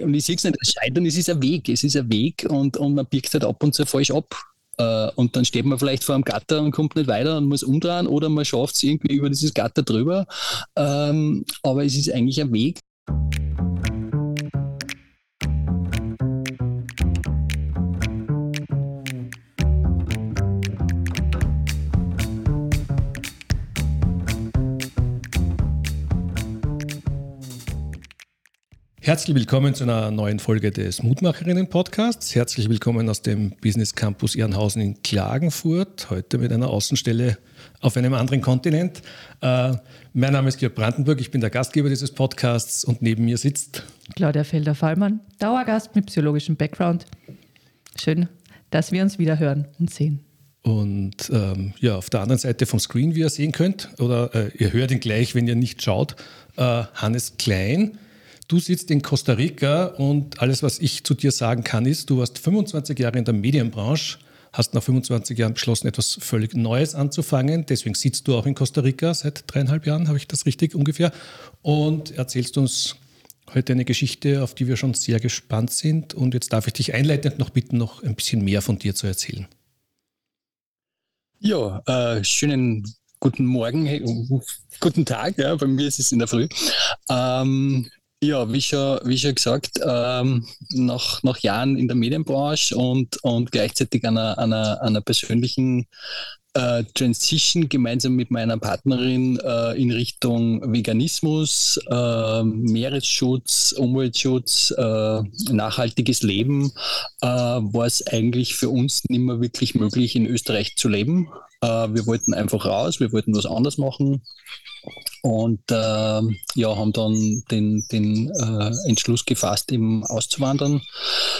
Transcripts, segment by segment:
Und ich sehe es nicht als Scheitern, es ist ein Weg, es ist ein Weg und, und man biegt halt ab und zu falsch ab. Äh, und dann steht man vielleicht vor einem Gatter und kommt nicht weiter und muss umdrehen oder man schafft es irgendwie über dieses Gatter drüber. Ähm, aber es ist eigentlich ein Weg. Herzlich willkommen zu einer neuen Folge des Mutmacherinnen-Podcasts. Herzlich willkommen aus dem Business Campus Ehrenhausen in Klagenfurt. Heute mit einer Außenstelle auf einem anderen Kontinent. Äh, mein Name ist Georg Brandenburg, ich bin der Gastgeber dieses Podcasts und neben mir sitzt Claudia Felder-Fallmann, Dauergast mit psychologischem Background. Schön, dass wir uns wieder hören und sehen. Und ähm, ja, auf der anderen Seite vom Screen, wie ihr sehen könnt, oder äh, ihr hört ihn gleich, wenn ihr nicht schaut, äh, Hannes Klein Du sitzt in Costa Rica und alles, was ich zu dir sagen kann, ist, du warst 25 Jahre in der Medienbranche, hast nach 25 Jahren beschlossen, etwas völlig Neues anzufangen. Deswegen sitzt du auch in Costa Rica seit dreieinhalb Jahren, habe ich das richtig ungefähr, und erzählst uns heute eine Geschichte, auf die wir schon sehr gespannt sind. Und jetzt darf ich dich einleitend noch bitten, noch ein bisschen mehr von dir zu erzählen. Ja, äh, schönen guten Morgen, hey, guten Tag, ja, bei mir ist es in der Früh. Ähm, ja, wie schon, wie schon gesagt, ähm, nach, nach Jahren in der Medienbranche und, und gleichzeitig einer, einer, einer persönlichen äh, Transition gemeinsam mit meiner Partnerin äh, in Richtung Veganismus, äh, Meeresschutz, Umweltschutz, äh, nachhaltiges Leben, äh, war es eigentlich für uns nicht mehr wirklich möglich, in Österreich zu leben. Äh, wir wollten einfach raus, wir wollten was anderes machen und ja, haben dann den, den Entschluss gefasst, eben auszuwandern.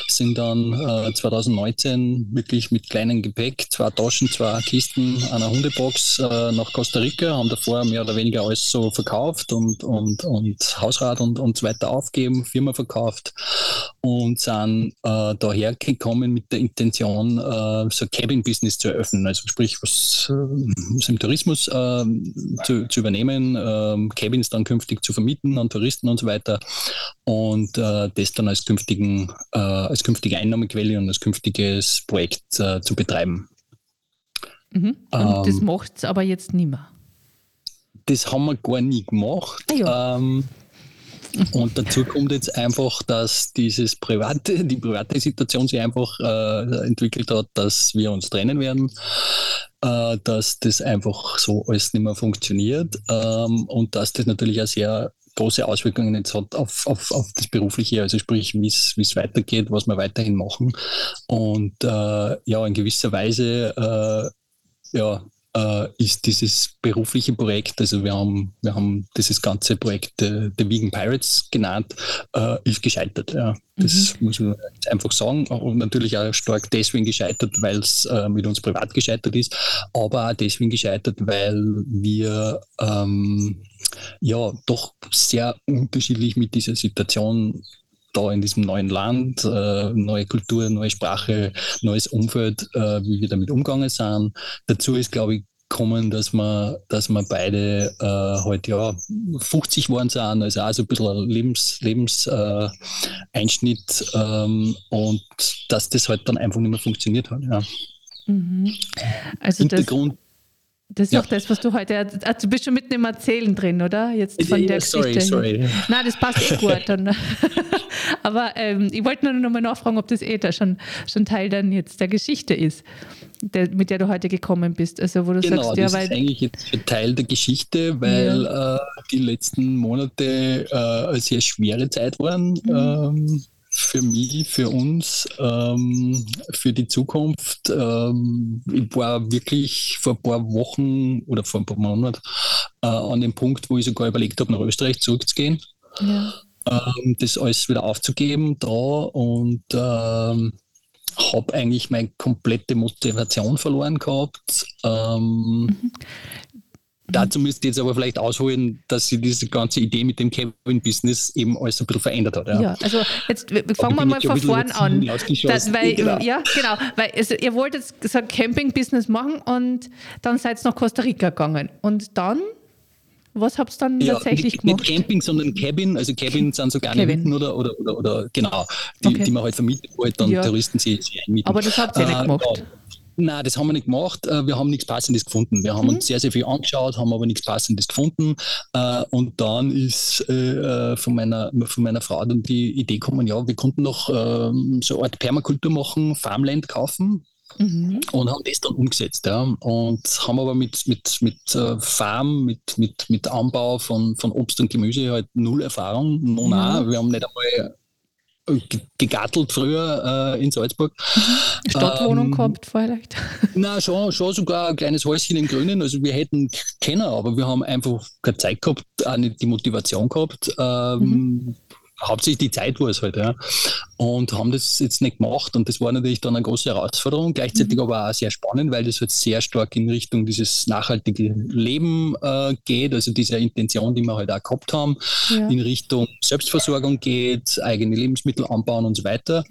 Sind dann äh, 2019 wirklich mit kleinem Gepäck, zwei Taschen, zwei Kisten, einer Hundebox äh, nach Costa Rica, haben davor mehr oder weniger alles so verkauft und, und, und Hausrat und, und so weiter aufgeben, Firma verkauft und sind äh, daher gekommen mit der Intention, äh, so Cabin-Business zu eröffnen, also sprich, was, was im Tourismus zu, zu übernehmen ähm, Cabins dann künftig zu vermieten an Touristen und so weiter und äh, das dann als, künftigen, äh, als künftige Einnahmequelle und als künftiges Projekt äh, zu betreiben. Mhm. Und ähm, das macht es aber jetzt nicht mehr. Das haben wir gar nie gemacht. Ah, ja. ähm, und dazu kommt jetzt einfach, dass dieses private, die private Situation sich einfach äh, entwickelt hat, dass wir uns trennen werden, äh, dass das einfach so alles nicht mehr funktioniert ähm, und dass das natürlich auch sehr große Auswirkungen jetzt hat auf, auf, auf das Berufliche, also sprich, wie es weitergeht, was wir weiterhin machen. Und äh, ja, in gewisser Weise äh, ja, äh, ist dieses berufliche Projekt, also wir haben, wir haben dieses ganze Projekt äh, The Vegan Pirates genannt, äh, ist gescheitert. Ja. Das mhm. muss man einfach sagen. Und natürlich auch stark deswegen gescheitert, weil es äh, mit uns privat gescheitert ist, aber auch deswegen gescheitert, weil wir ähm, ja doch sehr unterschiedlich mit dieser Situation da in diesem neuen Land, äh, neue Kultur, neue Sprache, neues Umfeld, äh, wie wir damit umgegangen sind. Dazu ist, glaube ich, kommen, dass wir, dass wir beide äh, halt ja 50 geworden sind, also auch so ein bisschen Lebens, Lebenseinschnitt äh, ähm, und dass das halt dann einfach nicht mehr funktioniert hat. Ja. Mhm. Also Hintergrund, das ist ja. auch das, was du heute. Also du bist schon mitten im Erzählen drin, oder? Jetzt von der sorry, Geschichte. Sorry. Nein, das passt eh gut. Aber ähm, ich wollte nur noch mal nachfragen, ob das eh da schon, schon Teil dann jetzt der Geschichte ist, der, mit der du heute gekommen bist. Also wo du genau, sagst, ja, das weil ist eigentlich jetzt Teil der Geschichte, weil ja. äh, die letzten Monate äh, eine sehr schwere Zeit waren. Mhm. Ähm, für mich, für uns, ähm, für die Zukunft. Ähm, ich war wirklich vor ein paar Wochen oder vor ein paar Monaten äh, an dem Punkt, wo ich sogar überlegt habe, nach Österreich zurückzugehen. Ja. Ähm, das alles wieder aufzugeben da und ähm, habe eigentlich meine komplette Motivation verloren gehabt. Ähm, mhm. Dazu müsste ich jetzt aber vielleicht ausholen, dass sich diese ganze Idee mit dem Kevin-Business eben alles ein bisschen verändert hat. Ja, ja also jetzt fangen wir mal von vorn an. Das, weil, genau. Ja, genau. Weil also, ihr wollt jetzt so ein Camping-Business machen und dann seid ihr nach Costa Rica gegangen. Und dann Was habt ihr dann ja, tatsächlich nicht, gemacht? Nicht Camping, sondern Cabin. Also Cabin sind so kleine Hütten oder, oder, oder, oder genau, die, okay. die man halt vermietet, wo halt dann ja. Touristen sie, sie einmieten. Aber das habt ihr äh, nicht gemacht? Ja. Nein, das haben wir nicht gemacht. Äh, wir haben nichts Passendes gefunden. Wir haben mhm. uns sehr, sehr viel angeschaut, haben aber nichts Passendes gefunden. Äh, und dann ist äh, von meiner, von meiner Frau dann die Idee gekommen, ja, wir konnten noch ähm, so eine Art Permakultur machen, Farmland kaufen. Mhm. Und haben das dann umgesetzt. Ja. Und haben aber mit, mit, mit Farm, mit, mit, mit Anbau von, von Obst und Gemüse halt null Erfahrung. No, mhm. Wir haben nicht einmal gegattelt früher äh, in Salzburg. Stadtwohnung ähm, gehabt vielleicht? Na schon, schon sogar ein kleines Häuschen im Grünen. Also wir hätten kennen, aber wir haben einfach keine Zeit gehabt, auch nicht die Motivation gehabt. Ähm, mhm hauptsächlich die Zeit war es halt, ja. Und haben das jetzt nicht gemacht und das war natürlich dann eine große Herausforderung, gleichzeitig mhm. aber auch sehr spannend, weil das halt sehr stark in Richtung dieses nachhaltige Leben äh, geht, also diese Intention, die wir halt auch gehabt haben, ja. in Richtung Selbstversorgung geht, eigene Lebensmittel anbauen und so weiter.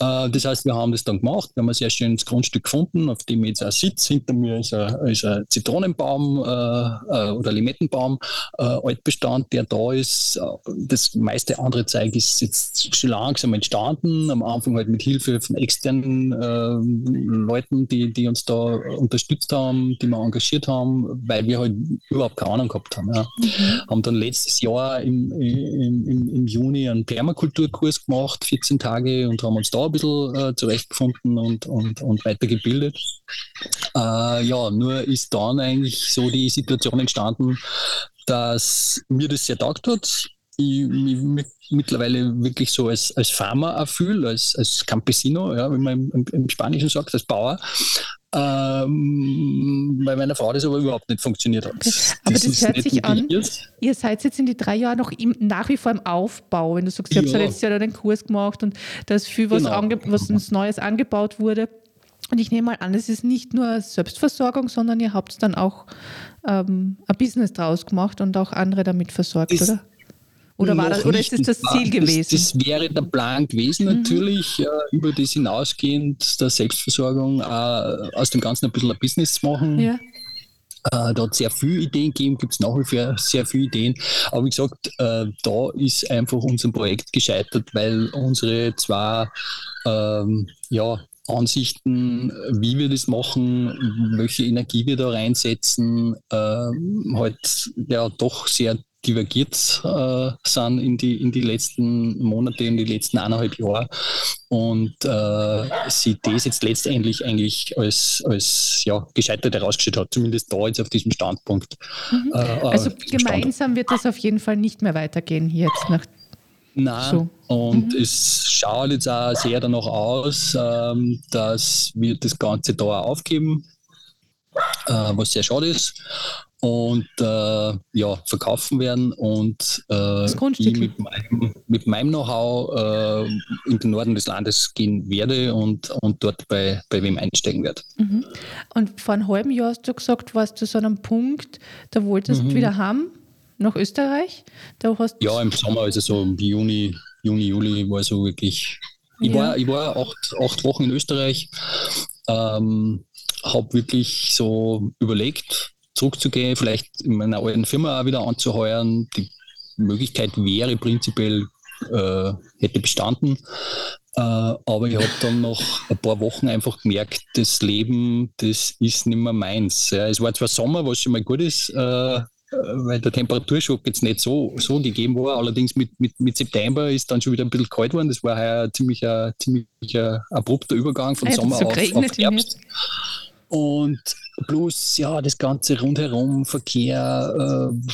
Ja. Äh, das heißt, wir haben das dann gemacht, wir haben ein sehr schönes Grundstück gefunden, auf dem ich jetzt auch sitze. Hinter mir ist ein, ist ein Zitronenbaum äh, äh oder Limettenbaum, äh, Altbestand, der da ist. Das meiste andere Zeug ist jetzt schon langsam entstanden. Am Anfang halt mit Hilfe von externen äh, Leuten, die, die uns da unterstützt haben, die wir engagiert haben, weil wir halt überhaupt keine Ahnung gehabt haben. Ja. Mhm. Haben dann letztes Jahr im, im, im, im, Juni einen Permakulturkurs gemacht, 14 Tage, und haben uns da ein bisschen äh, zurechtgefunden und, und, und weitergebildet. Äh, ja, nur ist dann eigentlich so die Situation entstanden, dass mir das sehr taugt hat ich mich mittlerweile wirklich so als, als Farmer fühle, als, als Campesino, ja, wie man im, im Spanischen sagt, als Bauer. Ähm, bei meiner Frau das aber überhaupt nicht funktioniert hat. Okay. Aber das, das hört sich an, ihr seid jetzt in die drei Jahre noch im, nach wie vor im Aufbau, wenn du sagst, ihr ja. habt letztes Jahr den Kurs gemacht und da ist viel, was, genau. ange, was uns Neues angebaut wurde. Und ich nehme mal an, es ist nicht nur Selbstversorgung, sondern ihr habt dann auch ähm, ein Business draus gemacht und auch andere damit versorgt, das, oder? Oder, war das, oder ist das das Ziel gewesen? Das, das wäre der Plan gewesen, mhm. natürlich, äh, über das hinausgehend der Selbstversorgung äh, aus dem Ganzen ein bisschen ein Business zu machen. Ja. Äh, da hat sehr viele Ideen gegeben, gibt es nach wie vor sehr viele Ideen. Aber wie gesagt, äh, da ist einfach unser Projekt gescheitert, weil unsere zwei ähm, ja, Ansichten, wie wir das machen, welche Energie wir da reinsetzen, äh, halt ja doch sehr divergiert äh, sind in die, in die letzten Monate, in die letzten eineinhalb Jahre. Und äh, sie das jetzt letztendlich eigentlich als, als ja, gescheitert herausgestellt hat, zumindest da jetzt auf diesem Standpunkt. Mhm. Äh, also gemeinsam Stand. wird das auf jeden Fall nicht mehr weitergehen hier jetzt nach Nein, so. und mhm. es schaut jetzt auch sehr danach aus, ähm, dass wir das Ganze da aufgeben, äh, was sehr schade ist und äh, ja, verkaufen werden und äh, ich mit meinem, meinem Know-how äh, in den Norden des Landes gehen werde und, und dort bei, bei wem einsteigen werde. Mhm. Und vor einem halben Jahr hast du gesagt, warst du so an einem Punkt, da wolltest du mhm. wieder haben nach Österreich. Da hast ja, im Sommer, also so im Juni, Juni, Juli war so wirklich. Ich, ja. war, ich war acht, acht Wochen in Österreich, ähm, habe wirklich so überlegt, zurückzugehen, vielleicht in meiner alten Firma auch wieder anzuheuern. Die Möglichkeit wäre prinzipiell, äh, hätte bestanden. Äh, aber ich habe dann nach ein paar Wochen einfach gemerkt, das Leben, das ist nicht mehr meins. Ja, es war zwar Sommer, was schon mal gut ist, äh, weil der Temperaturschock jetzt nicht so, so gegeben war. Allerdings mit, mit, mit September ist dann schon wieder ein bisschen kalt geworden. Das war heuer ziemlich ein ziemlich abrupter Übergang von Sommer auf, auf Herbst. Und plus, ja, das ganze rundherum, Verkehr, äh,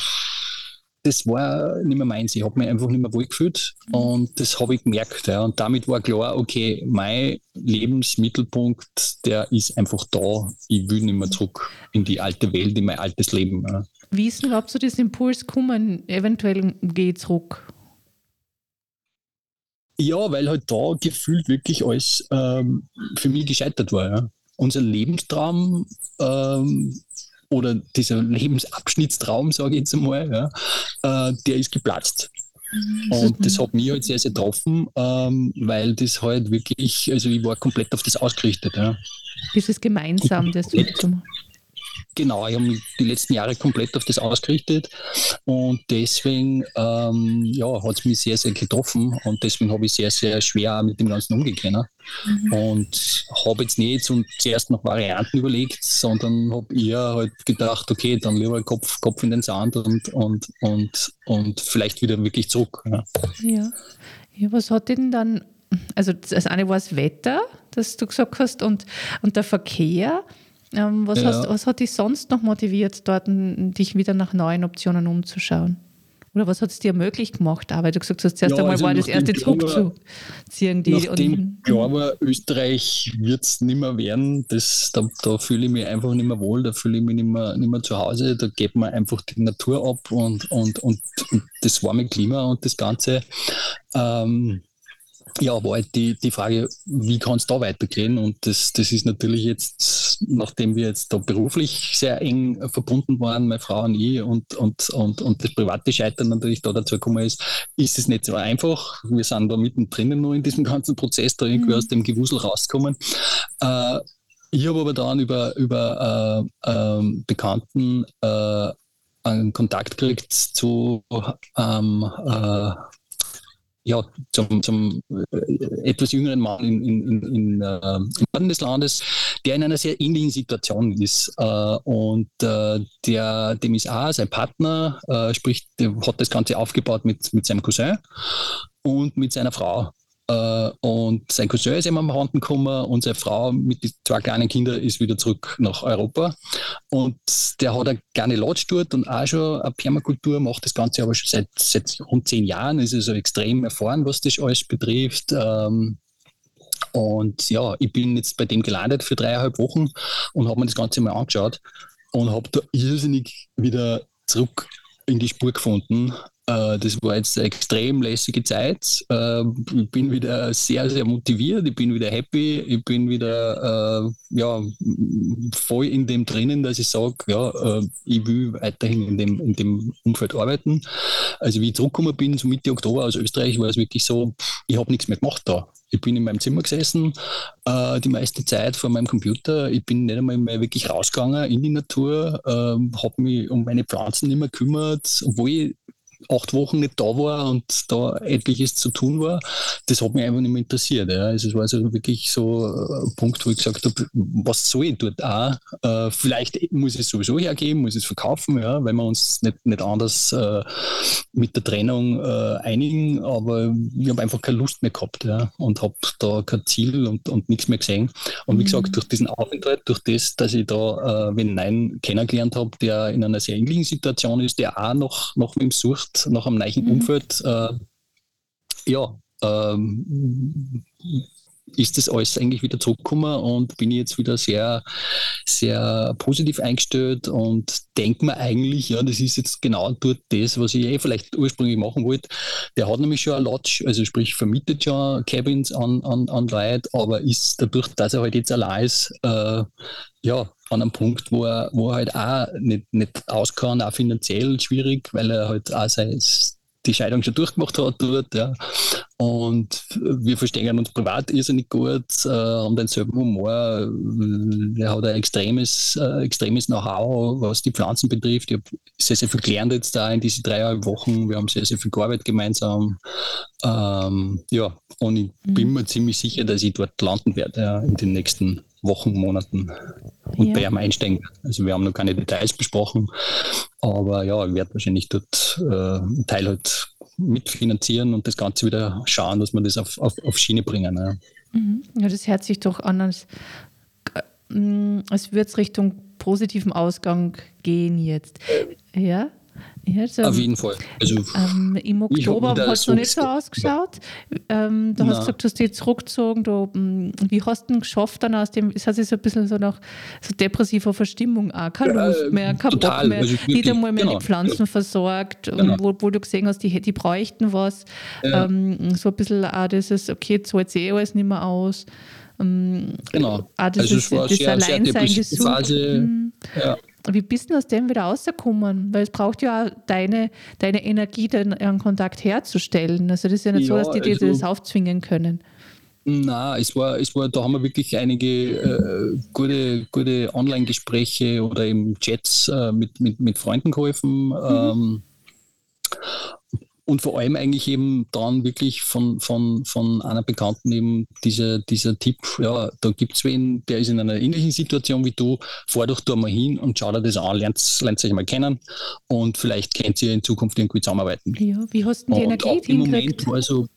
das war nicht mehr meins. Ich habe mich einfach nicht mehr wohl gefühlt mhm. und das habe ich gemerkt. Ja. Und damit war klar, okay, mein Lebensmittelpunkt, der ist einfach da. Ich will nicht mehr zurück in die alte Welt, in mein altes Leben. Ja. Wie ist denn überhaupt so das Impuls gekommen, eventuell gehe zurück? Ja, weil halt da gefühlt wirklich alles ähm, für mich gescheitert war. Ja unser Lebenstraum ähm, oder dieser Lebensabschnittstraum, sage ich jetzt einmal, ja, äh, der ist geplatzt. Mhm. Und das hat mich halt sehr, sehr getroffen, ähm, weil das halt wirklich, also ich war komplett auf das ausgerichtet. Ja. Das ist gemeinsam, das zu machen. Genau, ich habe mich die letzten Jahre komplett auf das ausgerichtet und deswegen ähm, ja, hat es mich sehr, sehr getroffen und deswegen habe ich sehr, sehr schwer mit dem Ganzen umgehen können. Mhm. Und habe jetzt nicht und zuerst noch Varianten überlegt, sondern habe eher halt gedacht, okay, dann lieber Kopf, Kopf in den Sand und, und, und, und vielleicht wieder wirklich zurück. Ja. ja. ja was hat denn dann, also das eine war das Wetter, das du gesagt hast, und, und der Verkehr. Ähm, was, ja. hast, was hat dich sonst noch motiviert, dort dich wieder nach neuen Optionen umzuschauen? Oder was hat es dir möglich gemacht? Auch, weil du gesagt hast, zuerst ja, einmal also war das erste zurückzuziehen. Die nachdem klar war, Österreich wird es nicht mehr werden, das, da, da fühle ich mich einfach nicht mehr wohl, da fühle ich mich nicht mehr, nicht mehr zu Hause, da geht man einfach die Natur ab und, und, und, und das warme Klima und das Ganze. Ähm, ja, war halt die, die Frage, wie kann es da weitergehen? Und das, das ist natürlich jetzt, nachdem wir jetzt da beruflich sehr eng verbunden waren, meine Frau und ich, und, und, und, und das private Scheitern natürlich da dazu gekommen ist, ist es nicht so einfach. Wir sind da mittendrin nur in diesem ganzen Prozess, da irgendwie mhm. aus dem Gewusel rauskommen. Äh, ich habe aber dann über, über äh, äh, Bekannten einen Kontakt gekriegt zu ähm, äh, ja, zum, zum äh, etwas jüngeren Mann in, in, in, äh, im Norden des Landes, der in einer sehr ähnlichen Situation ist. Äh, und äh, der, dem ist auch sein Partner, äh, sprich, der hat das Ganze aufgebaut mit, mit seinem Cousin und mit seiner Frau. Äh, und sein Cousin ist eben am Randen gekommen und seine Frau mit den zwei kleinen Kindern ist wieder zurück nach Europa. Und der hat eine kleine Lodge dort und auch schon eine Permakultur, macht das Ganze aber schon seit, seit rund zehn Jahren, ist also extrem erfahren, was das alles betrifft. Ähm, und ja, ich bin jetzt bei dem gelandet für dreieinhalb Wochen und habe mir das Ganze mal angeschaut und habe da irrsinnig wieder zurück in die Spur gefunden. Äh, das war jetzt eine extrem lässige Zeit. Äh, ich bin wieder sehr, sehr motiviert, ich bin wieder happy, ich bin wieder äh, ja, voll in dem drinnen, dass ich sage, ja, ich will weiterhin in dem, in dem Umfeld arbeiten. Also wie ich zurückgekommen bin, so Mitte Oktober aus Österreich, war es wirklich so, ich habe nichts mehr gemacht da. Ich bin in meinem Zimmer gesessen, äh, die meiste Zeit vor meinem Computer. Ich bin nicht einmal mehr wirklich rausgegangen in die Natur, äh, habe mich um meine Pflanzen nicht mehr gekümmert, obwohl ich acht Wochen nicht da war und da etliches zu tun war, das hat mich einfach nicht mehr interessiert. Ja. Also es war also wirklich so ein Punkt, wo ich gesagt habe, was soll ich dort auch? Äh, vielleicht muss ich es sowieso hergeben, muss ich es verkaufen, ja, weil wir uns nicht, nicht anders äh, mit der Trennung äh, einigen, aber ich habe einfach keine Lust mehr gehabt ja, und habe da kein Ziel und, und nichts mehr gesehen. Und wie gesagt, mhm. durch diesen Aufenthalt, durch das, dass ich da äh, wenn Nein kennengelernt habe, der in einer sehr ähnlichen Situation ist, der auch noch, noch mit ihm sucht, nach einem neuen mhm. Umfeld, äh, ja, ähm, ist das alles eigentlich wieder zurückgekommen und bin jetzt wieder sehr, sehr positiv eingestellt und denke mir eigentlich, ja, das ist jetzt genau dort das, was ich eh vielleicht ursprünglich machen wollte. Der hat nämlich schon eine Lodge, also sprich vermietet schon Cabins an, an, an Leute, aber ist dadurch, dass er halt jetzt allein ist, äh, ja, an einem Punkt, wo er, wo er halt auch nicht, nicht aus kann, auch finanziell schwierig, weil er halt auch sein, die Scheidung schon durchgemacht hat dort. Ja. Und wir verstehen uns privat irrsinnig gut, äh, haben denselben Humor. Er hat ein extremes, äh, extremes Know-how, was die Pflanzen betrifft. Ich habe sehr, sehr viel gelernt jetzt da in diese dreieinhalb Wochen. Wir haben sehr, sehr viel gearbeitet gemeinsam. Ähm, ja, und ich mhm. bin mir ziemlich sicher, dass ich dort landen werde ja, in den nächsten Wochen, Monaten und ja. bei einsteigen. Also wir haben noch keine Details besprochen, aber ja, ich werde wahrscheinlich dort äh, einen Teil halt mitfinanzieren und das Ganze wieder schauen, dass wir das auf, auf, auf Schiene bringen. Ja. Mhm. ja, das hört sich doch an, als, äh, als würde es Richtung positiven Ausgang gehen jetzt. Ja? Ja, so Auf jeden Fall. Also, ähm, Im Oktober hat es noch nicht so ausgeschaut. Ähm, du hast gesagt, du hast dich zurückgezogen. Du, hm, wie hast du denn geschafft dann aus dem, es hat sich so ein bisschen so nach so depressiver Verstimmung auch, keine ja, Lust mehr, kein total. Bock mehr, also nicht einmal mehr genau. die Pflanzen versorgt, genau. wo, wo, du gesehen hast, die, die bräuchten was. Ja. Ähm, so ein bisschen auch dieses, okay, jetzt zahlt eh alles nicht mehr aus. Ähm, genau. Auch dieses, also es war das sehr, sehr gesucht. Phase. Mhm. Ja. Wie bist du aus dem wieder rausgekommen? Weil es braucht ja auch deine, deine Energie, den, Kontakt herzustellen. Also das ist ja nicht ja, so, dass die dir also, das aufzwingen können. Na, es war, es war, da haben wir wirklich einige äh, gute, gute Online-Gespräche oder eben Chats äh, mit, mit, mit Freunden geholfen. Mhm. Ähm, und vor allem eigentlich eben dann wirklich von, von, von einer Bekannten eben dieser, dieser Tipp, ja, da gibt es wen, der ist in einer ähnlichen Situation wie du, fahr doch da mal hin und schau dir das an, lernt, lernt euch mal kennen und vielleicht könnt ihr in Zukunft irgendwie zusammenarbeiten. Ja, wie hast du die und Energie hingekriegt? Moment war so,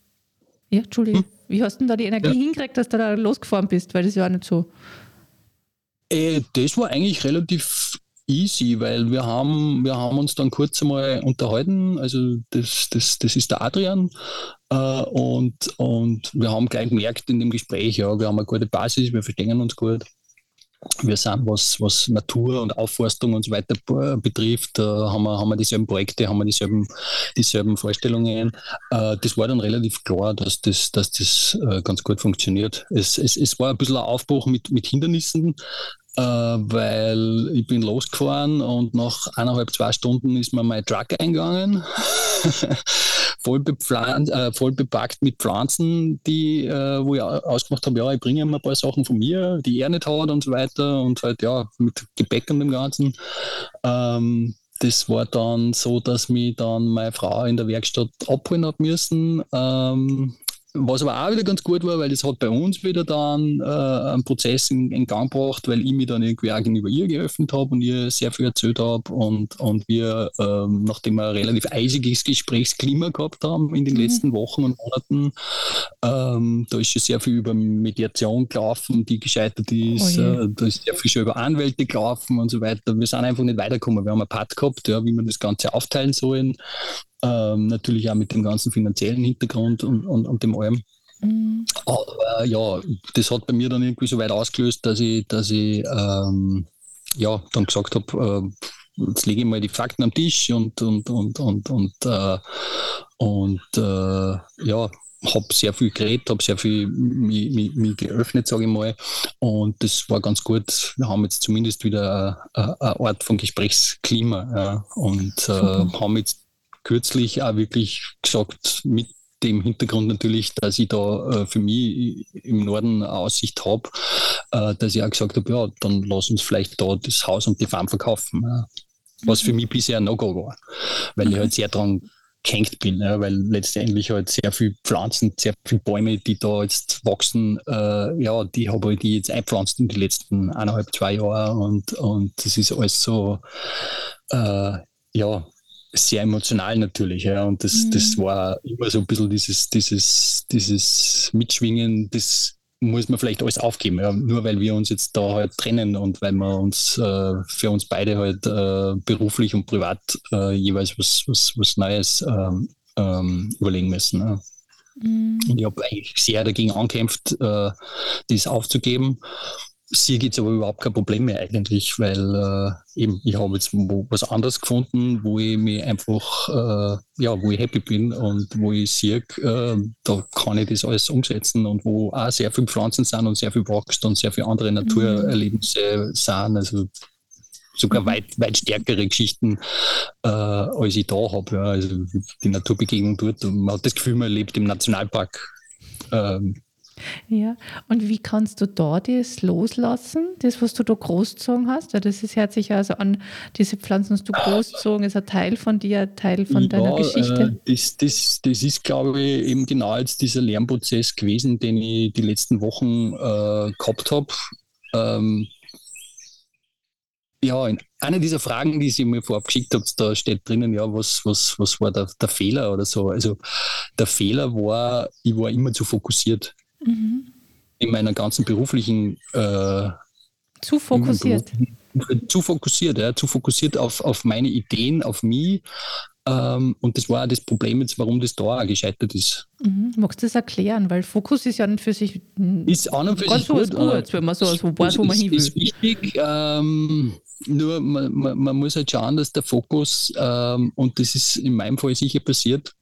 ja, Entschuldigung. Hm? Wie hast du denn da die Energie ja. hingekriegt, dass du da losgefahren bist? Weil das ja auch nicht so. Äh, das war eigentlich relativ easy, weil wir haben, wir haben uns dann kurz einmal unterhalten. Also das, das, das ist der Adrian. Äh, und, und wir haben gleich gemerkt in dem Gespräch, ja, wir haben eine gute Basis, wir verstehen uns gut. Wir sind, was, was Natur und Aufforstung und so weiter betrifft, äh, haben, wir, haben wir dieselben Projekte, haben wir dieselben, dieselben Vorstellungen. Äh, das war dann relativ klar, dass das, dass das äh, ganz gut funktioniert. Es, es, es war ein bisschen ein Aufbruch mit, mit Hindernissen, weil ich bin losgefahren und nach eineinhalb, zwei Stunden ist mir mein Truck eingegangen, voll, äh, voll, bepackt mit Pflanzen, die, äh, wo ich ausgemacht habe, ja, ich bringe ihm ein paar Sachen von mir, die er nicht hat und so weiter und halt, ja, mit Gepäck und dem Ganzen. Ähm, das war dann so, dass mich dann meine Frau in der Werkstatt abholen hat müssen. Ähm, was aber auch wieder ganz gut war, weil das hat bei uns wieder dann äh, einen Prozess in, in, Gang gebracht, weil ich mich dann irgendwie auch gegenüber ihr geöffnet habe und ihr sehr viel erzählt habe und, und wir, ähm, nachdem wir ein relativ eisiges Gesprächsklima gehabt haben in den mhm. letzten Wochen und Monaten, ähm, da ist schon sehr viel über Mediation gelaufen, die gescheitert ist, oh äh, da ist sehr viel schon über Anwälte gelaufen und so weiter. Wir sind einfach nicht weitergekommen. Wir haben ein Part gehabt, ja, wie wir das Ganze aufteilen sollen ähm, natürlich auch mit dem ganzen finanziellen Hintergrund und, und, und dem allem. Mhm. Aber ja, das hat bei mir dann irgendwie so weit ausgelöst, dass ich, dass ich ähm, ja, dann gesagt habe, äh, jetzt lege ich mal die Fakten am Tisch und, und, und, und, und, äh, und äh, ja, habe sehr viel geredet, habe sehr viel mich, mich, mich geöffnet, sage ich mal. Und das war ganz gut. Wir haben jetzt zumindest wieder eine, eine Art von Gesprächsklima ja, und äh, haben jetzt kürzlich auch wirklich gesagt, mit dem Hintergrund natürlich, dass ich da äh, für mich im Norden eine Aussicht habe, äh, dass ich auch gesagt habe, ja, dann lass uns vielleicht da das Haus und die Farm verkaufen. Ja. Was für mich bisher ein No-Go war, weil ich halt sehr dran gehängt bin, ja, weil letztendlich halt sehr viele Pflanzen, sehr viele Bäume, die da jetzt wachsen, äh, ja, die habe ich die jetzt einpflanzt in die letzten eineinhalb, zwei Jahre und, und das ist alles so, äh, ja, sehr emotional natürlich. Ja. Und das, mhm. das war immer so ein bisschen dieses, dieses, dieses Mitschwingen, das muss man vielleicht alles aufgeben, ja. nur weil wir uns jetzt da halt trennen und weil wir uns äh, für uns beide halt äh, beruflich und privat äh, jeweils was, was, was Neues ähm, ähm, überlegen müssen. Ja. Mhm. Und ich habe eigentlich sehr dagegen angekämpft, äh, das aufzugeben hier gibt es aber überhaupt kein Problem mehr eigentlich, weil äh, eben ich habe jetzt was anderes gefunden, wo ich mich einfach, äh, ja, wo ich happy bin und wo ich sehe, äh, da kann ich das alles umsetzen und wo auch sehr viele Pflanzen sind und sehr viel wächst und sehr viele andere Naturerlebnisse mhm. sind. Also sogar mhm. weit, weit stärkere Geschichten, äh, als ich da habe. Ja. Also die Naturbegegnung dort. Man hat das Gefühl, man lebt im Nationalpark. Ähm, ja, und wie kannst du da das loslassen, das, was du da großgezogen hast? Ja, das ist, hört sich also an, diese Pflanzen hast du großgezogen, ist ein Teil von dir, ein Teil von ja, deiner Geschichte. Äh, das, das, das ist, glaube ich, eben genau jetzt dieser Lernprozess gewesen, den ich die letzten Wochen äh, gehabt habe. Ähm, ja, in einer dieser Fragen, die Sie mir vorab geschickt habt, da steht drinnen, ja, was, was, was war der, der Fehler oder so. Also der Fehler war, ich war immer zu fokussiert. Mhm. In meiner ganzen beruflichen. Äh, zu fokussiert. Zu fokussiert, ja, zu fokussiert auf, auf meine Ideen, auf mich. Ähm, und das war auch das Problem jetzt, warum das da auch gescheitert ist. Mhm. Magst du das erklären? Weil Fokus ist ja an für sich ist an und für sich gut, gut wenn man so also weiß, wo man hin will. ist wichtig, ähm, nur man, man, man, muss halt schauen, dass der Fokus, ähm, und das ist in meinem Fall sicher passiert,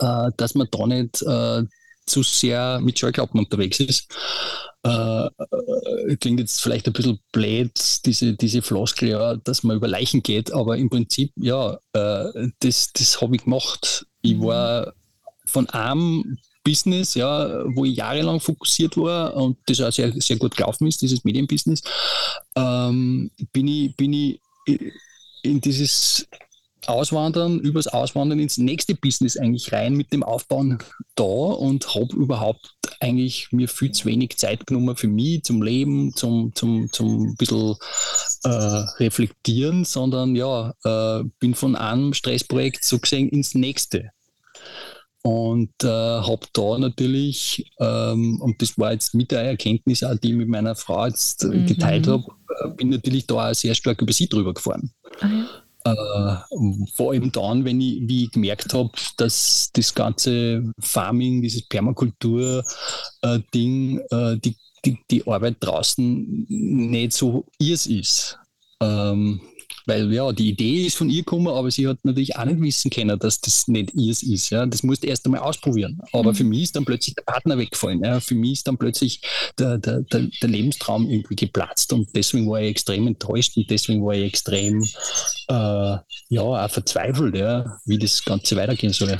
äh, dass man da nicht äh, zu sehr mit Scheuklappen unterwegs ist. Äh, äh, klingt jetzt vielleicht ein bisschen blöd, diese, diese Floskel, ja, dass man über Leichen geht, aber im Prinzip, ja, äh, das, das habe ich gemacht. Ich mhm. war von einem Business, ja, wo ich jahrelang fokussiert war und das auch sehr, sehr gut gelaufen ist, dieses Medienbusiness, ähm, bin ich, bin ich in dieses Auswandern, übers Auswandern ins nächste Business eigentlich rein mit dem Aufbauen da und habe überhaupt eigentlich mir viel zu wenig Zeit genommen für mich, zum Leben, zum, zum, zum bisschen äh, reflektieren, sondern ja, äh, bin von einem Stressprojekt so gesehen ins nächste. Und äh, habe da natürlich, ähm, und das war jetzt mit der Erkenntnis, auch die ich mit meiner Frau jetzt mhm. geteilt habe, äh, bin natürlich da auch sehr stark über sie drüber gefahren. Ah, ja. Äh, vor allem dann, wenn ich, wie ich gemerkt habe, dass das ganze Farming, dieses Permakultur-Ding, äh, äh, die, die, die Arbeit draußen nicht so ihrs ist. Ähm, weil ja, die Idee ist von ihr gekommen, aber sie hat natürlich auch nicht wissen können, dass das nicht ihrs ist. Ja. Das musst du erst einmal ausprobieren. Aber mhm. für mich ist dann plötzlich der Partner weggefallen. Ja. Für mich ist dann plötzlich der, der, der, der, Lebenstraum irgendwie geplatzt und deswegen war ich extrem enttäuscht und deswegen war ich extrem äh, ja, auch verzweifelt, ja, wie das Ganze weitergehen soll.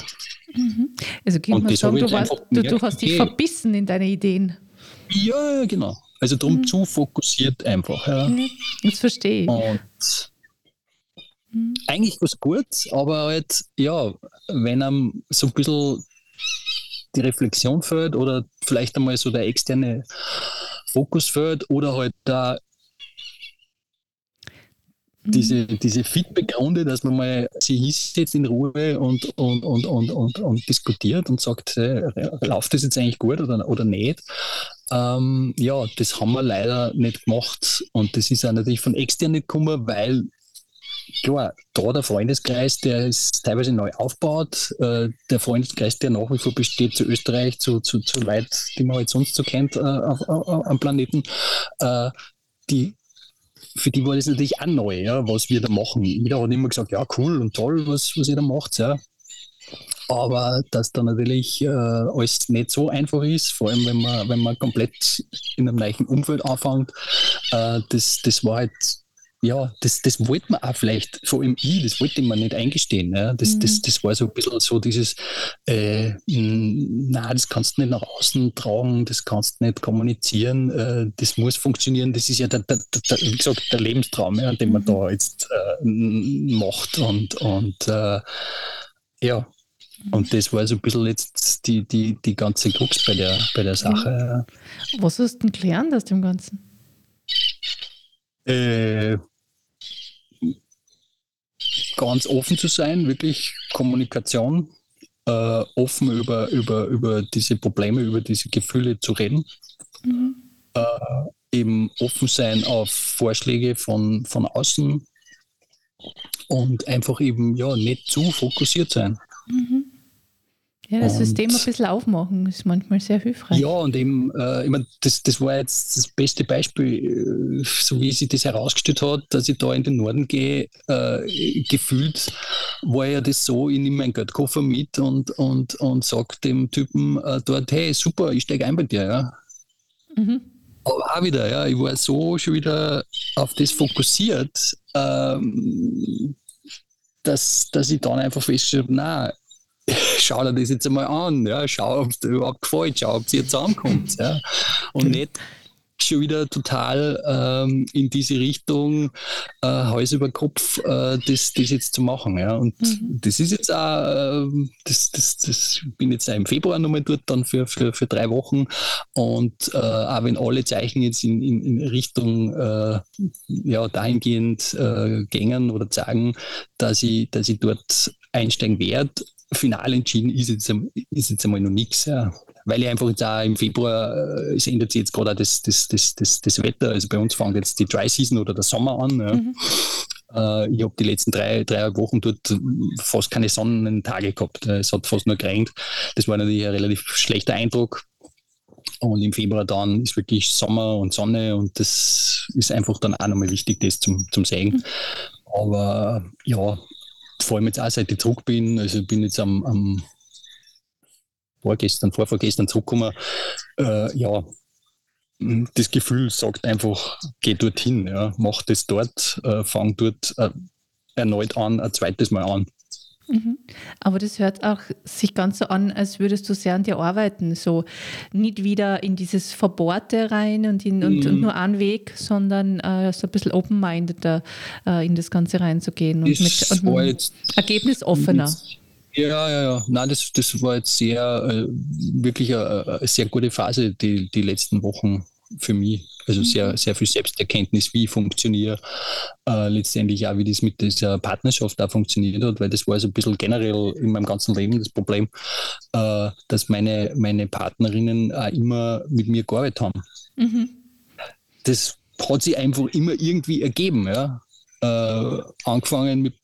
Mhm. Also kann man sagen, du, warst, du, du, hast dich verbissen in deine Ideen. Ja, genau. Also darum mhm. zu fokussiert einfach. Ja. Das verstehe ich. Und Mhm. Eigentlich was Gutes, aber halt, ja, wenn einem so ein bisschen die Reflexion fällt oder vielleicht einmal so der externe Fokus fällt oder halt da diese, mhm. diese Feedback-Runde, dass man mal sich hinsetzt in Ruhe und, und, und, und, und, und diskutiert und sagt, hey, läuft das jetzt eigentlich gut oder, oder nicht? Ähm, ja, das haben wir leider nicht gemacht und das ist auch natürlich von extern nicht gekommen, weil klar, da der Freundeskreis, der ist teilweise neu aufgebaut. Äh, der Freundeskreis, der nach wie vor besteht zu Österreich, zu, zu, zu Leuten, die man halt sonst so kennt äh, auf, auf, am Planeten, äh, die für die war das natürlich auch neu, ja, was wir da machen. Jeder hat immer gesagt, ja, cool und toll, was, was ihr da macht. Ja. Aber dass da natürlich äh, alles nicht so einfach ist, vor allem wenn man, wenn man komplett in einem neuen Umfeld anfängt, äh, das, das war halt ja, das, das wollte man auch vielleicht, vor allem ich, das wollte man nicht eingestehen. Ja. Das, mhm. das, das war so ein bisschen so dieses, äh, na, das kannst du nicht nach außen tragen, das kannst du nicht kommunizieren, äh, das muss funktionieren. Das ist ja, der, der, der, wie gesagt, der Lebenstraum, ja, den man mhm. da jetzt äh, macht. Und, und äh, ja, und das war so ein bisschen jetzt die, die, die ganze Krux bei der, bei der Sache. Was hast du denn gelernt aus dem Ganzen? Äh, ganz offen zu sein, wirklich Kommunikation, äh, offen über, über, über diese Probleme, über diese Gefühle zu reden. Mhm. Äh, eben offen sein auf Vorschläge von, von außen und einfach eben ja nicht zu fokussiert sein. Mhm. Ja, das und, System ein bisschen aufmachen ist manchmal sehr hilfreich. Ja, und eben, äh, ich meine, das, das war jetzt das beste Beispiel, äh, so wie sich das herausgestellt hat, dass ich da in den Norden gehe, äh, gefühlt war ja das so, ich nehme meinen Geldkoffer mit und, und, und sage dem Typen äh, dort, hey, super, ich steige ein bei dir, ja. Mhm. Aber auch wieder, ja, ich war so schon wieder auf das fokussiert, ähm, dass, dass ich dann einfach feststelle, nein, schau dir das jetzt einmal an, ja, schau, ob es dir überhaupt gefällt, schau, ob es dir zusammenkommt. Ja. Und nicht schon wieder total ähm, in diese Richtung äh, Hals über Kopf äh, das, das jetzt zu machen. Ja. Und mhm. das ist jetzt auch, äh, das, das, das bin jetzt auch im Februar nochmal dort dann für, für, für drei Wochen. Und äh, auch wenn alle Zeichen jetzt in, in, in Richtung äh, ja, dahingehend äh, gängen oder sagen, dass ich, dass ich dort einsteigen werde, final entschieden ist jetzt, ist jetzt einmal noch nichts. Ja. Weil ich einfach jetzt auch im Februar, äh, es ändert sich jetzt gerade das, das, das, das, das Wetter. Also bei uns fängt jetzt die Dry Season oder der Sommer an. Ja. Mhm. Äh, ich habe die letzten drei, drei Wochen dort fast keine Sonnentage gehabt. Es hat fast nur geregnet. Das war natürlich ein relativ schlechter Eindruck. Und im Februar dann ist wirklich Sommer und Sonne und das ist einfach dann auch nochmal wichtig, das zum, zum Sehen. Mhm. Aber ja, vor allem jetzt auch seit ich zurück bin, also ich bin jetzt am, am vorgestern, vorvorgestern zurückgekommen, äh, ja, das Gefühl sagt einfach, geh dorthin, ja, mach das dort, äh, fang dort äh, erneut an, ein zweites Mal an. Mhm. Aber das hört auch sich ganz so an, als würdest du sehr an dir arbeiten. So nicht wieder in dieses Verbohrte rein und, in, und, mhm. und nur einen Weg, sondern äh, so ein bisschen open-mindeder äh, in das Ganze reinzugehen und das mit und jetzt, ergebnisoffener. Ja, ja, ja. Nein, das, das war jetzt sehr, äh, wirklich eine, eine, sehr gute Phase, die, die letzten Wochen für mich. Also mhm. sehr, sehr viel Selbsterkenntnis, wie ich funktioniere, äh, letztendlich auch, wie das mit dieser Partnerschaft da funktioniert hat, weil das war so ein bisschen generell in meinem ganzen Leben das Problem, äh, dass meine, meine Partnerinnen auch immer mit mir gearbeitet haben. Mhm. Das hat sich einfach immer irgendwie ergeben, ja. Äh, angefangen mit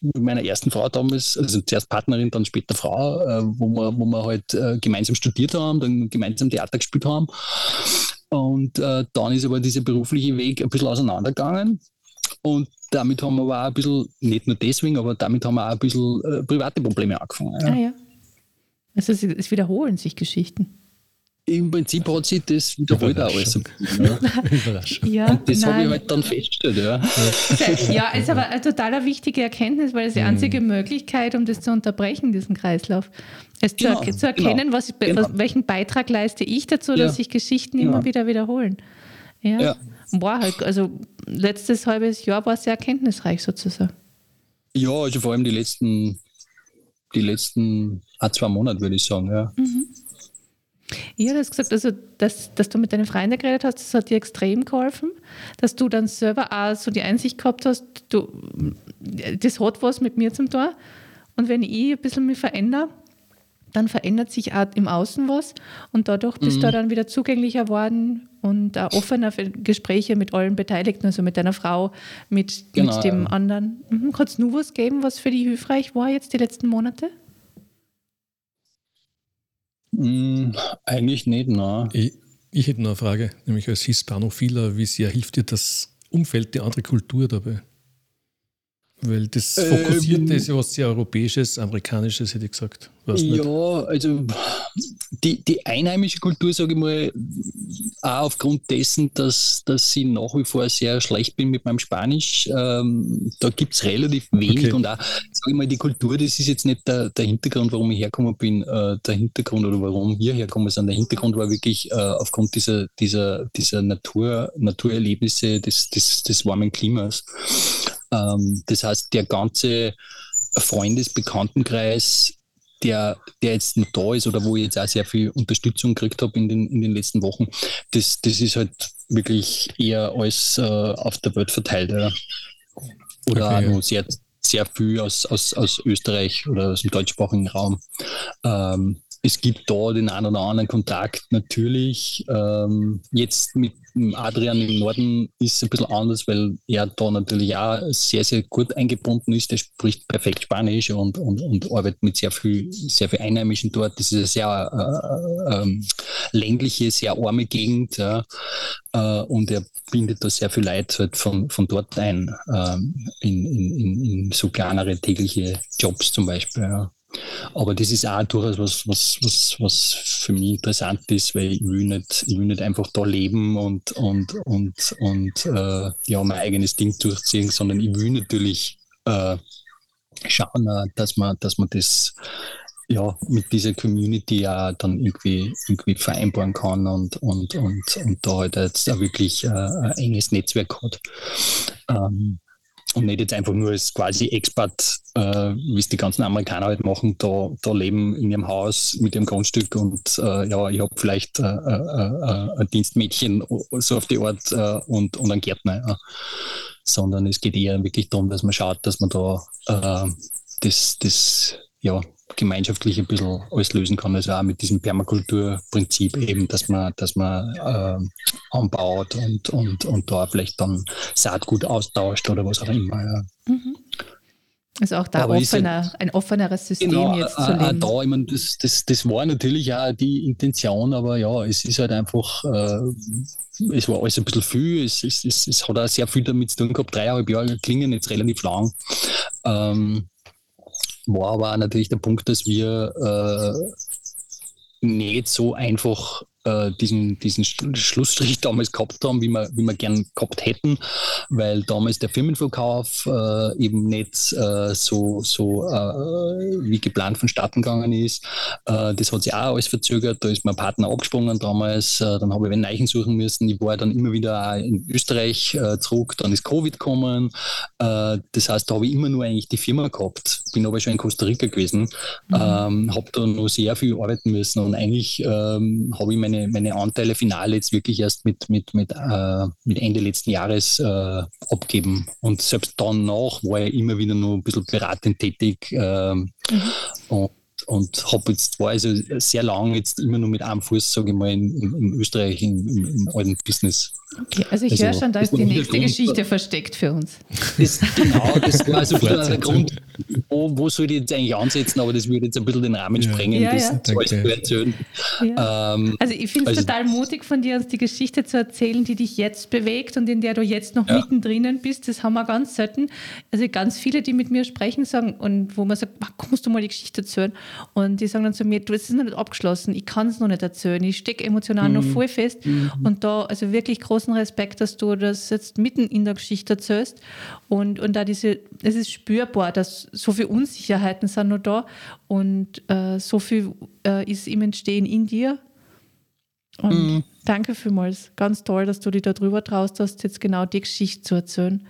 mit meiner ersten Frau damals, also zuerst Partnerin, dann später Frau, äh, wo, wir, wo wir halt äh, gemeinsam studiert haben, dann gemeinsam Theater gespielt haben. Und äh, dann ist aber dieser berufliche Weg ein bisschen auseinandergegangen. Und damit haben wir aber auch ein bisschen, nicht nur deswegen, aber damit haben wir auch ein bisschen äh, private Probleme angefangen. Ja. Ah, ja. Also es, es wiederholen sich Geschichten im Prinzip hat sich das wiederholt auch alles. Ja. ja, und das habe ich halt dann festgestellt. Ja, ja ist aber eine total wichtige Erkenntnis, weil es die einzige mhm. Möglichkeit, um das zu unterbrechen, diesen Kreislauf. Es genau, zu, zu, erkennen, genau, was, genau. welchen Beitrag leiste ich dazu, dass sich Geschichten immer wieder wiederholen. Ja. ja. Boah, halt, also letztes halbes Jahr war sehr erkenntnisreich sozusagen. Ja, also vor allem die letzten, die letzten ein, zwei Monate, würde ich sagen, ja. Mhm. Ja, du hast gesagt, also, dass, dass du mit deinen Freunden geredet hast, das hat dir extrem geholfen, dass du dann selber auch so die Einsicht gehabt hast, du, das hat was mit mir zum tun. Und wenn ich ein bisschen mich verändere, dann verändert sich auch im Außen was und dadurch bist mhm. du dann wieder zugänglicher geworden und auch offener für Gespräche mit allen Beteiligten, also mit deiner Frau, mit, genau, mit dem ja. anderen. Mhm. Kannst du nur was geben, was für dich hilfreich war jetzt die letzten Monate? Mm, eigentlich nicht, nein. Ich, ich hätte noch eine Frage, nämlich als Hispanophiler, wie sehr hilft dir das Umfeld, die andere Kultur dabei? Weil das Fokussierte ähm, ist ja was sehr Europäisches, Amerikanisches, hätte ich gesagt. Weiß ja, nicht. also die, die einheimische Kultur, sage ich mal, auch aufgrund dessen, dass, dass ich nach wie vor sehr schlecht bin mit meinem Spanisch, ähm, da gibt es relativ wenig okay. und auch, sage ich mal, die Kultur, das ist jetzt nicht der, der Hintergrund, warum ich hergekommen bin, äh, der Hintergrund oder warum wir herkommen sind. Der Hintergrund war wirklich äh, aufgrund dieser, dieser, dieser Natur, Naturerlebnisse des, des, des warmen Klimas. Ähm, das heißt, der ganze Freundesbekanntenkreis, der, der jetzt noch da ist oder wo ich jetzt auch sehr viel Unterstützung gekriegt habe in den, in den letzten Wochen, das, das ist halt wirklich eher alles äh, auf der Welt verteilt. Ja. Oder okay, auch ja. sehr, sehr viel aus, aus, aus Österreich oder aus dem deutschsprachigen Raum. Ähm, es gibt da den einen oder anderen Kontakt natürlich. Ähm, jetzt mit Adrian im Norden ist es ein bisschen anders, weil er da natürlich auch sehr, sehr gut eingebunden ist. Er spricht perfekt Spanisch und, und, und arbeitet mit sehr viel, sehr viel Einheimischen dort. Das ist eine sehr äh, äh, ländliche, sehr arme Gegend. Ja. Äh, und er bindet da sehr viel Leid halt von, von dort ein, ähm, in, in, in so kleinere tägliche Jobs zum Beispiel. Ja. Aber das ist auch durchaus was, was, was, was für mich interessant ist, weil ich will nicht, ich will nicht einfach da leben und, und, und, und äh, ja, mein eigenes Ding durchziehen, sondern ich will natürlich äh, schauen, äh, dass man, dass man das ja, mit dieser Community ja dann irgendwie, irgendwie vereinbaren kann und, und, und, und da halt jetzt auch wirklich äh, ein enges Netzwerk hat. Ähm, und nicht jetzt einfach nur als quasi Expat, äh, wie es die ganzen Amerikaner halt machen, da, da leben in ihrem Haus mit ihrem Grundstück und äh, ja, ich habe vielleicht äh, äh, äh, ein Dienstmädchen so auf die Art äh, und, und einen Gärtner. Sondern es geht eher wirklich darum, dass man schaut, dass man da das, das ja, gemeinschaftlich ein bisschen alles lösen kann. Also auch mit diesem Permakulturprinzip eben, dass man, dass man äh, anbaut und, und, und da vielleicht dann Saatgut austauscht oder was auch immer. Ja. Mhm. Also auch da offener, ein offeneres System genau, jetzt zu leben. Da, ich meine, das, das, das war natürlich auch die Intention, aber ja, es ist halt einfach, äh, es war alles ein bisschen viel, es, es, es, es hat auch sehr viel damit zu tun gehabt, dreieinhalb Jahre klingen jetzt relativ lang. Ähm, war aber natürlich der Punkt, dass wir äh, nicht so einfach äh, diesen, diesen Schlussstrich damals gehabt haben, wie wir, wie wir gern gehabt hätten, weil damals der Firmenverkauf äh, eben nicht äh, so, so äh, wie geplant vonstatten gegangen ist. Äh, das hat sich auch alles verzögert. Da ist mein Partner abgesprungen damals. Äh, dann habe ich einen Neichen suchen müssen. Ich war dann immer wieder in Österreich zurück. Dann ist Covid gekommen. das heißt, da habe ich immer nur eigentlich die Firma gehabt. Bin aber schon in Costa Rica gewesen. Mhm. Ähm, habe da noch sehr viel arbeiten müssen und eigentlich ähm, habe ich meine, meine Anteile final jetzt wirklich erst mit, mit, mit, äh, mit Ende letzten Jahres äh, abgeben. Und selbst danach war ich immer wieder nur ein bisschen beratend tätig. Äh, mhm. und und habe jetzt war also sehr lange jetzt immer nur mit einem Fuß, sage ich mal, in, in, in Österreich im, im, alten Business. Okay, also ich also, höre schon, da ist die nächste Grund, Geschichte versteckt für uns. Das, genau, das war also der Grund, wo, wo soll ich jetzt eigentlich ansetzen, aber das würde jetzt ein bisschen den Rahmen ja. sprengen, ja, das ja. alles zu erzählen. Ja. Ähm, also ich finde es also, total mutig von dir, uns die Geschichte zu erzählen, die dich jetzt bewegt und in der du jetzt noch ja. mittendrin bist. Das haben wir ganz selten. Also ganz viele, die mit mir sprechen, sagen und wo man sagt, kommst du mal die Geschichte erzählen? Und die sagen dann zu mir, du, es ist noch nicht abgeschlossen, ich kann es noch nicht erzählen, ich stecke emotional mhm. noch voll fest. Mhm. Und da, also wirklich groß großen Respekt, dass du das jetzt mitten in der Geschichte erzählst. Und, und da diese, es ist spürbar, dass so viele Unsicherheiten sind noch da und äh, so viel äh, ist im Entstehen in dir. Und mhm. danke vielmals. Ganz toll, dass du dich darüber traust hast, jetzt genau die Geschichte zu erzählen.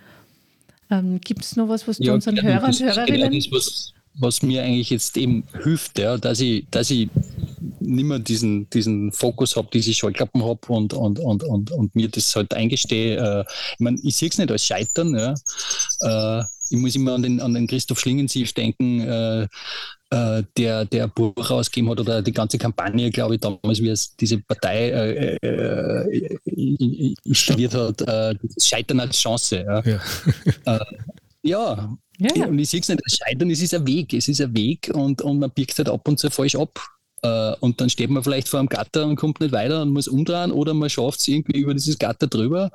Ähm, Gibt es noch was, was du ja, unseren Hörern und Hörerinnen... Das, was, was mir eigentlich jetzt eben hilft, ja, dass ich, dass ich nicht mehr diesen, diesen Fokus habe, diese Scheuklappen habe und, und, und, und, und mir das halt eingestehe. Äh, ich meine, ich sehe es nicht als Scheitern. Ja. Äh, ich muss immer an den, an den Christoph Schlingensief denken, äh, äh der, der Buch rausgegeben hat oder die ganze Kampagne, glaube ich, damals, wie es diese Partei äh, äh, installiert hat, Scheitern als Chance. Ja. ja. ja, ja. Und ich sehe es nicht als Scheitern, es ist ein Weg. Es ist ein Weg und, und man biegt halt ab und zu falsch ab. Äh, und dann steht man vielleicht vor einem Gatter und kommt nicht weiter und muss umdrehen oder man schafft es irgendwie über dieses Gatter drüber.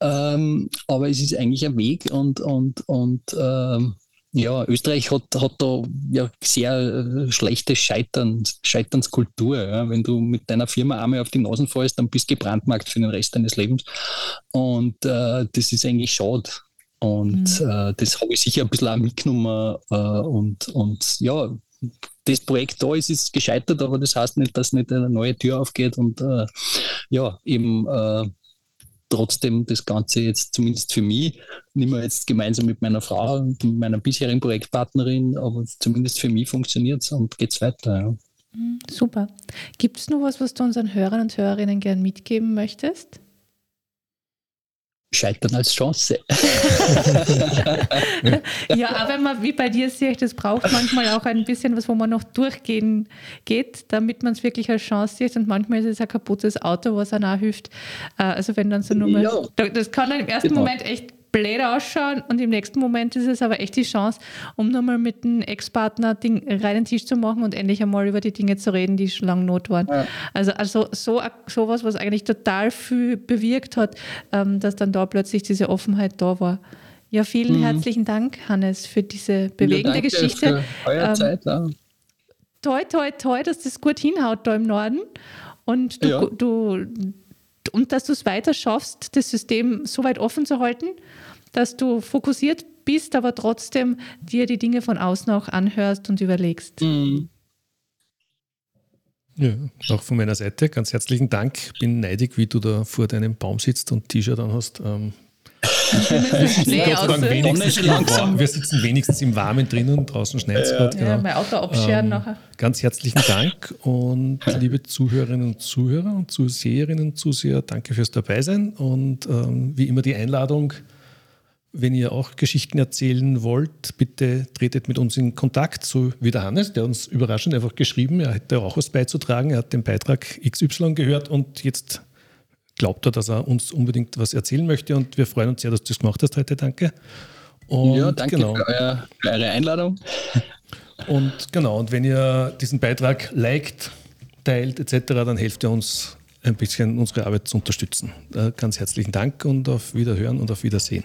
Ähm, aber es ist eigentlich ein Weg und, und, und ähm, ja, Österreich hat, hat da ja sehr äh, schlechte Scheitern, Scheiternskultur. Ja. Wenn du mit deiner Firma einmal auf die Nasen fallst, dann bist du gebrandmarkt für den Rest deines Lebens. Und äh, das ist eigentlich schade. Und mhm. äh, das habe ich sicher ein bisschen auch mitgenommen. Äh, und, und ja, das Projekt da ist, ist gescheitert, aber das heißt nicht, dass nicht eine neue Tür aufgeht und äh, ja, eben äh, trotzdem das Ganze jetzt zumindest für mich, nicht mehr jetzt gemeinsam mit meiner Frau und meiner bisherigen Projektpartnerin, aber zumindest für mich funktioniert es und geht es weiter. Ja. Mhm, super. Gibt es noch was, was du unseren Hörern und Hörerinnen gern mitgeben möchtest? Scheitern als Chance. ja, aber man, wie bei dir sehe ich, das braucht manchmal auch ein bisschen was, wo man noch durchgehen geht, damit man es wirklich als Chance sieht. Und manchmal ist es ein kaputtes Auto, was einem auch hilft. Äh, also wenn dann so nur ja. das kann dann im ersten genau. Moment echt blöd ausschauen und im nächsten Moment ist es aber echt die Chance, um nochmal mit dem Ex-Partner reinen Tisch zu machen und endlich einmal über die Dinge zu reden, die schon lange Not waren. Ja. Also, also so sowas, was eigentlich total viel bewirkt hat, ähm, dass dann da plötzlich diese Offenheit da war. Ja, vielen mhm. herzlichen Dank, Hannes, für diese bewegende ja, Geschichte. Für euer ähm, Zeit, ja. Toi, toi, toi, dass das gut hinhaut da im Norden. Und du, ja. du, und dass du es weiter schaffst, das System so weit offen zu halten, dass du fokussiert bist, aber trotzdem dir die Dinge von außen auch anhörst und überlegst. Mhm. Ja, auch von meiner Seite ganz herzlichen Dank. Bin neidig, wie du da vor deinem Baum sitzt und T-Shirt anhast. Ähm, wir sitzen wenigstens im Warmen drinnen, draußen schneit es gerade. Genau. Ja, mein Auto abscheren ähm, nachher. Ganz herzlichen Dank und liebe Zuhörerinnen und Zuhörer und Zuseherinnen und Zuseher, danke fürs Dabeisein und ähm, wie immer die Einladung, wenn ihr auch Geschichten erzählen wollt, bitte tretet mit uns in Kontakt, so wie der Hannes, der uns überraschend einfach geschrieben, er hätte auch was beizutragen, er hat den Beitrag XY gehört und jetzt glaubt er, dass er uns unbedingt was erzählen möchte und wir freuen uns sehr, dass du das gemacht hast heute. Danke. Und ja, danke genau. für, euer, für eure Einladung. Und genau, und wenn ihr diesen Beitrag liked, teilt etc., dann helft ihr uns ein bisschen unsere Arbeit zu unterstützen. Äh, ganz herzlichen Dank und auf Wiederhören und auf Wiedersehen.